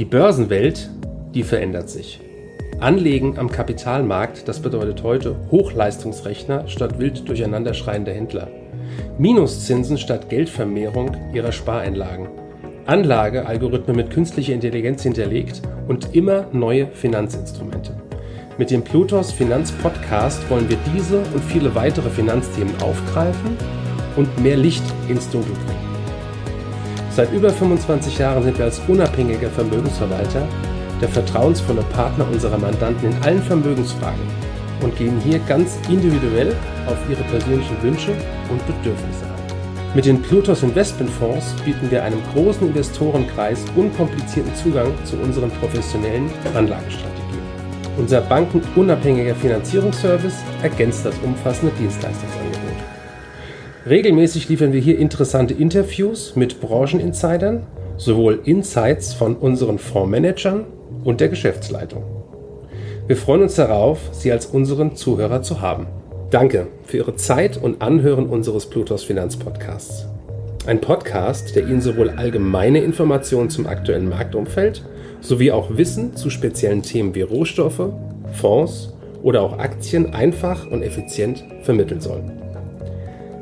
Die Börsenwelt, die verändert sich. Anlegen am Kapitalmarkt, das bedeutet heute Hochleistungsrechner statt wild durcheinanderschreiende Händler. Minuszinsen statt Geldvermehrung ihrer Spareinlagen. Anlagealgorithmen mit künstlicher Intelligenz hinterlegt und immer neue Finanzinstrumente. Mit dem Plutos Finanzpodcast wollen wir diese und viele weitere Finanzthemen aufgreifen und mehr Licht ins Dunkel bringen. Seit über 25 Jahren sind wir als unabhängiger Vermögensverwalter der vertrauensvolle Partner unserer Mandanten in allen Vermögensfragen und gehen hier ganz individuell auf ihre persönlichen Wünsche und Bedürfnisse ein. Mit den Plutos Investmentfonds bieten wir einem großen Investorenkreis unkomplizierten Zugang zu unseren professionellen Anlagestrategien. Unser bankenunabhängiger Finanzierungsservice ergänzt das umfassende Dienstleistungsangebot. Regelmäßig liefern wir hier interessante Interviews mit Brancheninsidern, sowohl Insights von unseren Fondsmanagern und der Geschäftsleitung. Wir freuen uns darauf, Sie als unseren Zuhörer zu haben. Danke für Ihre Zeit und Anhören unseres Plutos Finanzpodcasts. Ein Podcast, der Ihnen sowohl allgemeine Informationen zum aktuellen Marktumfeld sowie auch Wissen zu speziellen Themen wie Rohstoffe, Fonds oder auch Aktien einfach und effizient vermitteln soll.